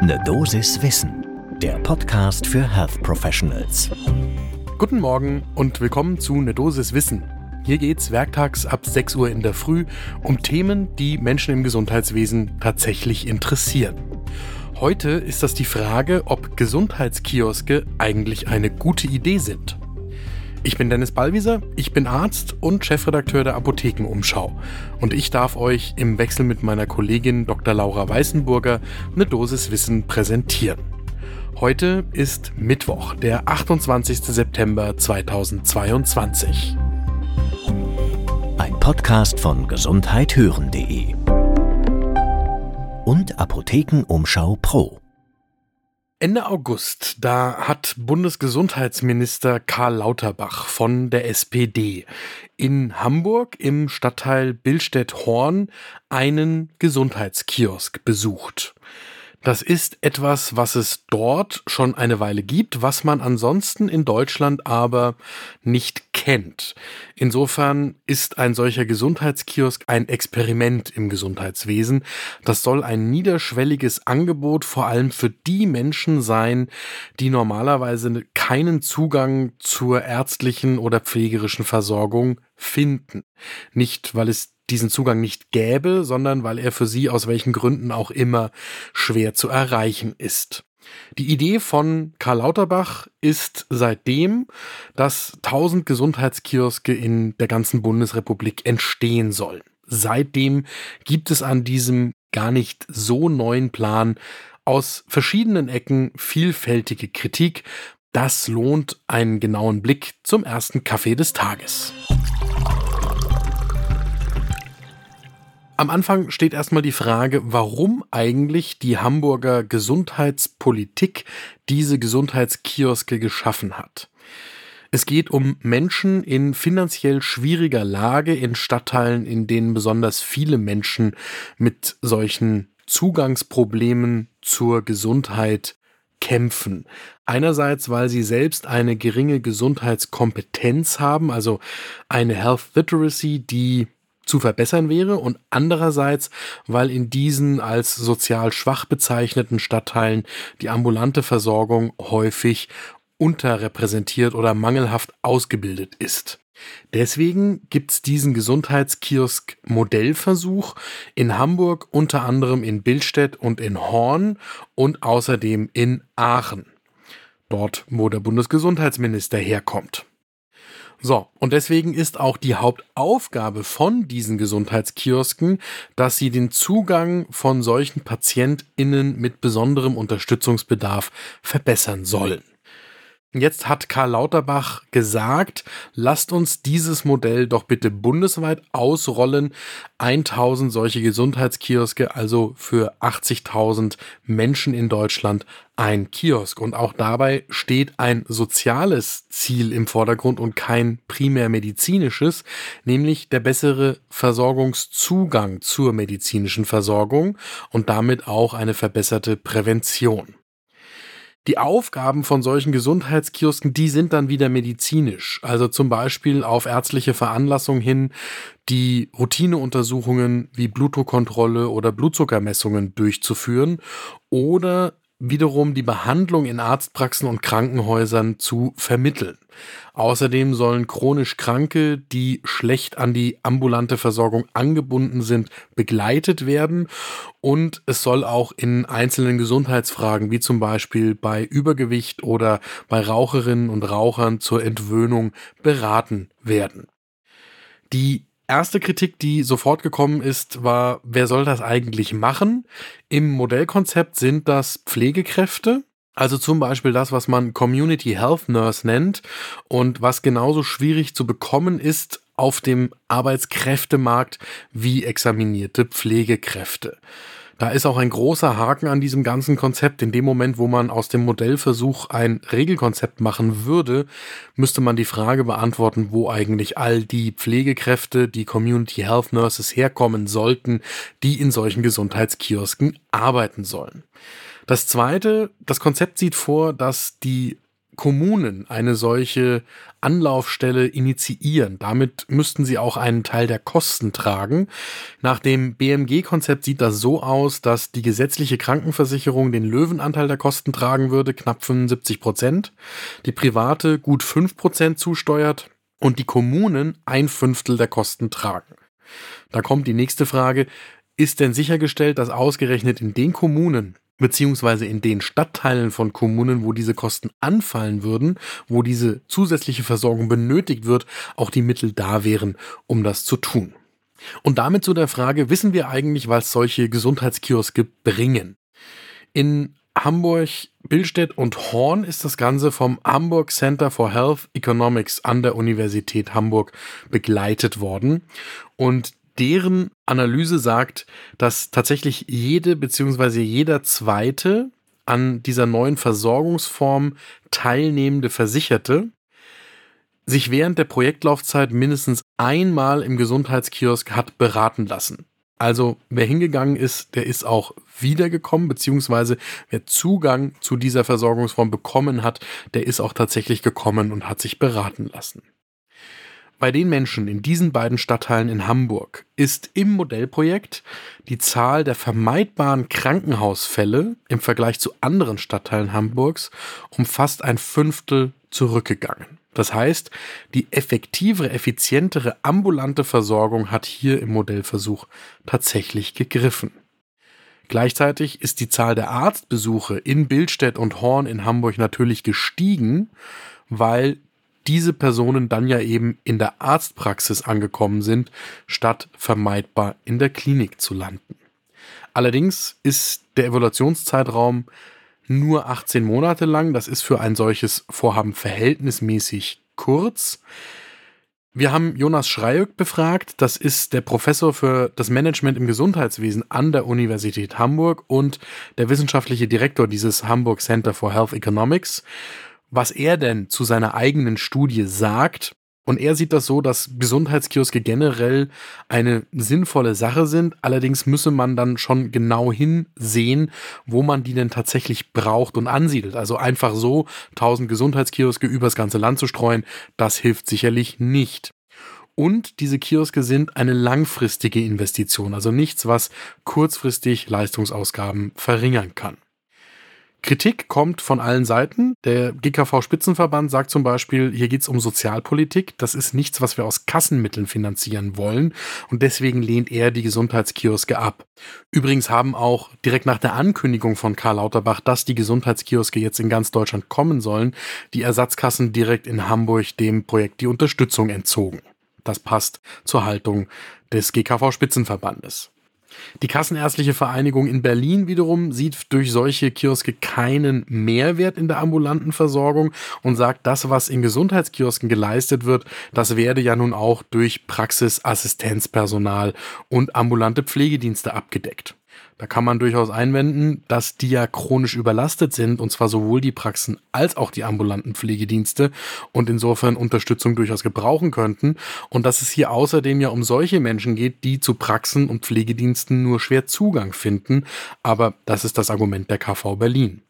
Ne Dosis Wissen, der Podcast für Health Professionals. Guten Morgen und willkommen zu Ne Dosis Wissen. Hier geht's werktags ab 6 Uhr in der Früh um Themen, die Menschen im Gesundheitswesen tatsächlich interessieren. Heute ist das die Frage, ob Gesundheitskioske eigentlich eine gute Idee sind. Ich bin Dennis Ballwieser, ich bin Arzt und Chefredakteur der Apothekenumschau. Und ich darf euch im Wechsel mit meiner Kollegin Dr. Laura Weißenburger eine Dosis Wissen präsentieren. Heute ist Mittwoch, der 28. September 2022. Ein Podcast von gesundheithören.de und Apothekenumschau Pro. Ende August, da hat Bundesgesundheitsminister Karl Lauterbach von der SPD in Hamburg im Stadtteil Billstedt-Horn einen Gesundheitskiosk besucht. Das ist etwas, was es dort schon eine Weile gibt, was man ansonsten in Deutschland aber nicht kennt. Insofern ist ein solcher Gesundheitskiosk ein Experiment im Gesundheitswesen. Das soll ein niederschwelliges Angebot vor allem für die Menschen sein, die normalerweise keinen Zugang zur ärztlichen oder pflegerischen Versorgung finden. Nicht, weil es diesen Zugang nicht gäbe, sondern weil er für sie aus welchen Gründen auch immer schwer zu erreichen ist. Die Idee von Karl Lauterbach ist seitdem, dass 1000 Gesundheitskioske in der ganzen Bundesrepublik entstehen sollen. Seitdem gibt es an diesem gar nicht so neuen Plan aus verschiedenen Ecken vielfältige Kritik. Das lohnt einen genauen Blick zum ersten Kaffee des Tages. Am Anfang steht erstmal die Frage, warum eigentlich die Hamburger Gesundheitspolitik diese Gesundheitskioske geschaffen hat. Es geht um Menschen in finanziell schwieriger Lage in Stadtteilen, in denen besonders viele Menschen mit solchen Zugangsproblemen zur Gesundheit kämpfen. Einerseits, weil sie selbst eine geringe Gesundheitskompetenz haben, also eine Health Literacy, die zu verbessern wäre und andererseits, weil in diesen als sozial schwach bezeichneten Stadtteilen die ambulante Versorgung häufig unterrepräsentiert oder mangelhaft ausgebildet ist. Deswegen gibt's diesen Gesundheitskiosk-Modellversuch in Hamburg, unter anderem in Billstedt und in Horn und außerdem in Aachen. Dort, wo der Bundesgesundheitsminister herkommt. So, und deswegen ist auch die Hauptaufgabe von diesen Gesundheitskiosken, dass sie den Zugang von solchen PatientInnen mit besonderem Unterstützungsbedarf verbessern sollen. Jetzt hat Karl Lauterbach gesagt, lasst uns dieses Modell doch bitte bundesweit ausrollen. 1000 solche Gesundheitskioske, also für 80.000 Menschen in Deutschland ein Kiosk. Und auch dabei steht ein soziales Ziel im Vordergrund und kein primär medizinisches, nämlich der bessere Versorgungszugang zur medizinischen Versorgung und damit auch eine verbesserte Prävention. Die Aufgaben von solchen Gesundheitskiosken, die sind dann wieder medizinisch. Also zum Beispiel auf ärztliche Veranlassung hin die Routineuntersuchungen wie Blutdruckkontrolle oder Blutzuckermessungen durchzuführen oder wiederum die Behandlung in Arztpraxen und Krankenhäusern zu vermitteln. Außerdem sollen chronisch Kranke, die schlecht an die ambulante Versorgung angebunden sind, begleitet werden und es soll auch in einzelnen Gesundheitsfragen, wie zum Beispiel bei Übergewicht oder bei Raucherinnen und Rauchern zur Entwöhnung beraten werden. Die erste Kritik, die sofort gekommen ist, war, wer soll das eigentlich machen? Im Modellkonzept sind das Pflegekräfte, also zum Beispiel das, was man Community Health Nurse nennt und was genauso schwierig zu bekommen ist auf dem Arbeitskräftemarkt wie examinierte Pflegekräfte. Da ist auch ein großer Haken an diesem ganzen Konzept. In dem Moment, wo man aus dem Modellversuch ein Regelkonzept machen würde, müsste man die Frage beantworten, wo eigentlich all die Pflegekräfte, die Community Health Nurses herkommen sollten, die in solchen Gesundheitskiosken arbeiten sollen. Das zweite, das Konzept sieht vor, dass die Kommunen eine solche Anlaufstelle initiieren. Damit müssten sie auch einen Teil der Kosten tragen. Nach dem BMG-Konzept sieht das so aus, dass die gesetzliche Krankenversicherung den Löwenanteil der Kosten tragen würde, knapp 75 Prozent, die private gut 5 Prozent zusteuert und die Kommunen ein Fünftel der Kosten tragen. Da kommt die nächste Frage, ist denn sichergestellt, dass ausgerechnet in den Kommunen, beziehungsweise in den Stadtteilen von Kommunen, wo diese Kosten anfallen würden, wo diese zusätzliche Versorgung benötigt wird, auch die Mittel da wären, um das zu tun. Und damit zu der Frage, wissen wir eigentlich, was solche Gesundheitskioske bringen? In Hamburg, Billstedt und Horn ist das Ganze vom Hamburg Center for Health Economics an der Universität Hamburg begleitet worden. Und deren Analyse sagt, dass tatsächlich jede bzw. jeder zweite an dieser neuen Versorgungsform teilnehmende Versicherte sich während der Projektlaufzeit mindestens einmal im Gesundheitskiosk hat beraten lassen. Also wer hingegangen ist, der ist auch wiedergekommen, beziehungsweise wer Zugang zu dieser Versorgungsform bekommen hat, der ist auch tatsächlich gekommen und hat sich beraten lassen. Bei den Menschen in diesen beiden Stadtteilen in Hamburg ist im Modellprojekt die Zahl der vermeidbaren Krankenhausfälle im Vergleich zu anderen Stadtteilen Hamburgs um fast ein Fünftel zurückgegangen. Das heißt, die effektivere, effizientere ambulante Versorgung hat hier im Modellversuch tatsächlich gegriffen. Gleichzeitig ist die Zahl der Arztbesuche in Bildstedt und Horn in Hamburg natürlich gestiegen, weil diese Personen dann ja eben in der Arztpraxis angekommen sind, statt vermeidbar in der Klinik zu landen. Allerdings ist der Evaluationszeitraum nur 18 Monate lang. Das ist für ein solches Vorhaben verhältnismäßig kurz. Wir haben Jonas Schreiöck befragt. Das ist der Professor für das Management im Gesundheitswesen an der Universität Hamburg und der wissenschaftliche Direktor dieses Hamburg Center for Health Economics was er denn zu seiner eigenen Studie sagt. Und er sieht das so, dass Gesundheitskioske generell eine sinnvolle Sache sind. Allerdings müsse man dann schon genau hinsehen, wo man die denn tatsächlich braucht und ansiedelt. Also einfach so 1000 Gesundheitskioske übers ganze Land zu streuen, das hilft sicherlich nicht. Und diese Kioske sind eine langfristige Investition, also nichts, was kurzfristig Leistungsausgaben verringern kann. Kritik kommt von allen Seiten. Der GKV-Spitzenverband sagt zum Beispiel, hier geht es um Sozialpolitik. Das ist nichts, was wir aus Kassenmitteln finanzieren wollen. Und deswegen lehnt er die Gesundheitskioske ab. Übrigens haben auch direkt nach der Ankündigung von Karl Lauterbach, dass die Gesundheitskioske jetzt in ganz Deutschland kommen sollen, die Ersatzkassen direkt in Hamburg dem Projekt die Unterstützung entzogen. Das passt zur Haltung des GKV-Spitzenverbandes. Die Kassenärztliche Vereinigung in Berlin wiederum sieht durch solche Kioske keinen Mehrwert in der ambulanten Versorgung und sagt, das, was in Gesundheitskiosken geleistet wird, das werde ja nun auch durch Praxisassistenzpersonal und ambulante Pflegedienste abgedeckt. Da kann man durchaus einwenden, dass die ja chronisch überlastet sind, und zwar sowohl die Praxen als auch die ambulanten Pflegedienste und insofern Unterstützung durchaus gebrauchen könnten. Und dass es hier außerdem ja um solche Menschen geht, die zu Praxen und Pflegediensten nur schwer Zugang finden. Aber das ist das Argument der KV Berlin.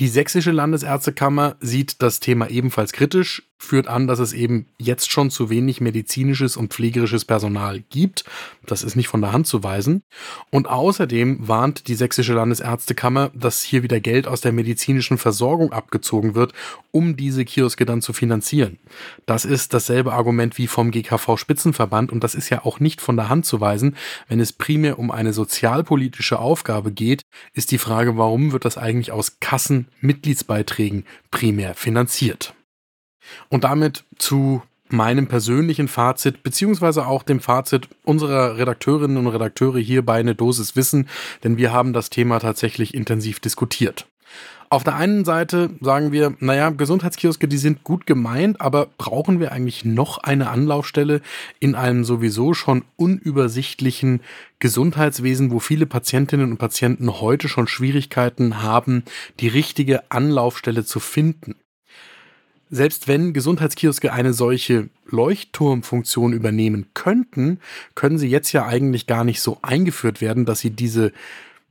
Die sächsische Landesärztekammer sieht das Thema ebenfalls kritisch, führt an, dass es eben jetzt schon zu wenig medizinisches und pflegerisches Personal gibt. Das ist nicht von der Hand zu weisen. Und außerdem warnt die sächsische Landesärztekammer, dass hier wieder Geld aus der medizinischen Versorgung abgezogen wird, um diese Kioske dann zu finanzieren. Das ist dasselbe Argument wie vom GKV Spitzenverband und das ist ja auch nicht von der Hand zu weisen. Wenn es primär um eine sozialpolitische Aufgabe geht, ist die Frage, warum wird das eigentlich aus Kassenmitgliedsbeiträgen primär finanziert? Und damit zu meinem persönlichen Fazit, beziehungsweise auch dem Fazit unserer Redakteurinnen und Redakteure hier bei eine Dosis Wissen, denn wir haben das Thema tatsächlich intensiv diskutiert. Auf der einen Seite sagen wir, naja, Gesundheitskioske, die sind gut gemeint, aber brauchen wir eigentlich noch eine Anlaufstelle in einem sowieso schon unübersichtlichen Gesundheitswesen, wo viele Patientinnen und Patienten heute schon Schwierigkeiten haben, die richtige Anlaufstelle zu finden? Selbst wenn Gesundheitskioske eine solche Leuchtturmfunktion übernehmen könnten, können sie jetzt ja eigentlich gar nicht so eingeführt werden, dass sie diese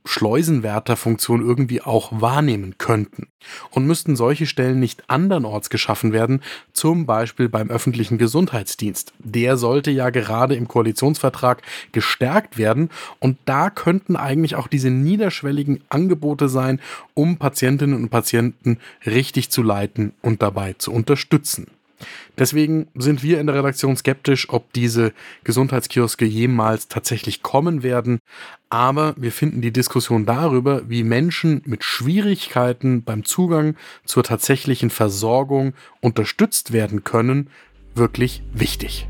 Schleusenwärterfunktion irgendwie auch wahrnehmen könnten. Und müssten solche Stellen nicht andernorts geschaffen werden, zum Beispiel beim öffentlichen Gesundheitsdienst. Der sollte ja gerade im Koalitionsvertrag gestärkt werden und da könnten eigentlich auch diese niederschwelligen Angebote sein, um Patientinnen und Patienten richtig zu leiten und dabei zu unterstützen. Deswegen sind wir in der Redaktion skeptisch, ob diese Gesundheitskioske jemals tatsächlich kommen werden. Aber wir finden die Diskussion darüber, wie Menschen mit Schwierigkeiten beim Zugang zur tatsächlichen Versorgung unterstützt werden können, wirklich wichtig.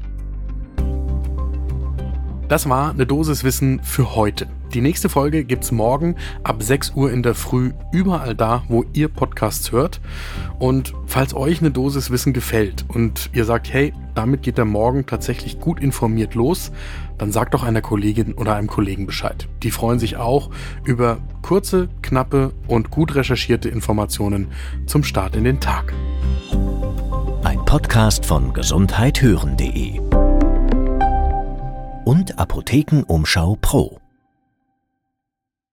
Das war eine Dosis Wissen für heute. Die nächste Folge gibt's morgen ab 6 Uhr in der Früh überall da, wo ihr Podcasts hört. Und falls euch eine Dosis Wissen gefällt und ihr sagt, hey, damit geht der Morgen tatsächlich gut informiert los, dann sagt doch einer Kollegin oder einem Kollegen Bescheid. Die freuen sich auch über kurze, knappe und gut recherchierte Informationen zum Start in den Tag. Ein Podcast von gesundheithören.de und Apothekenumschau Pro.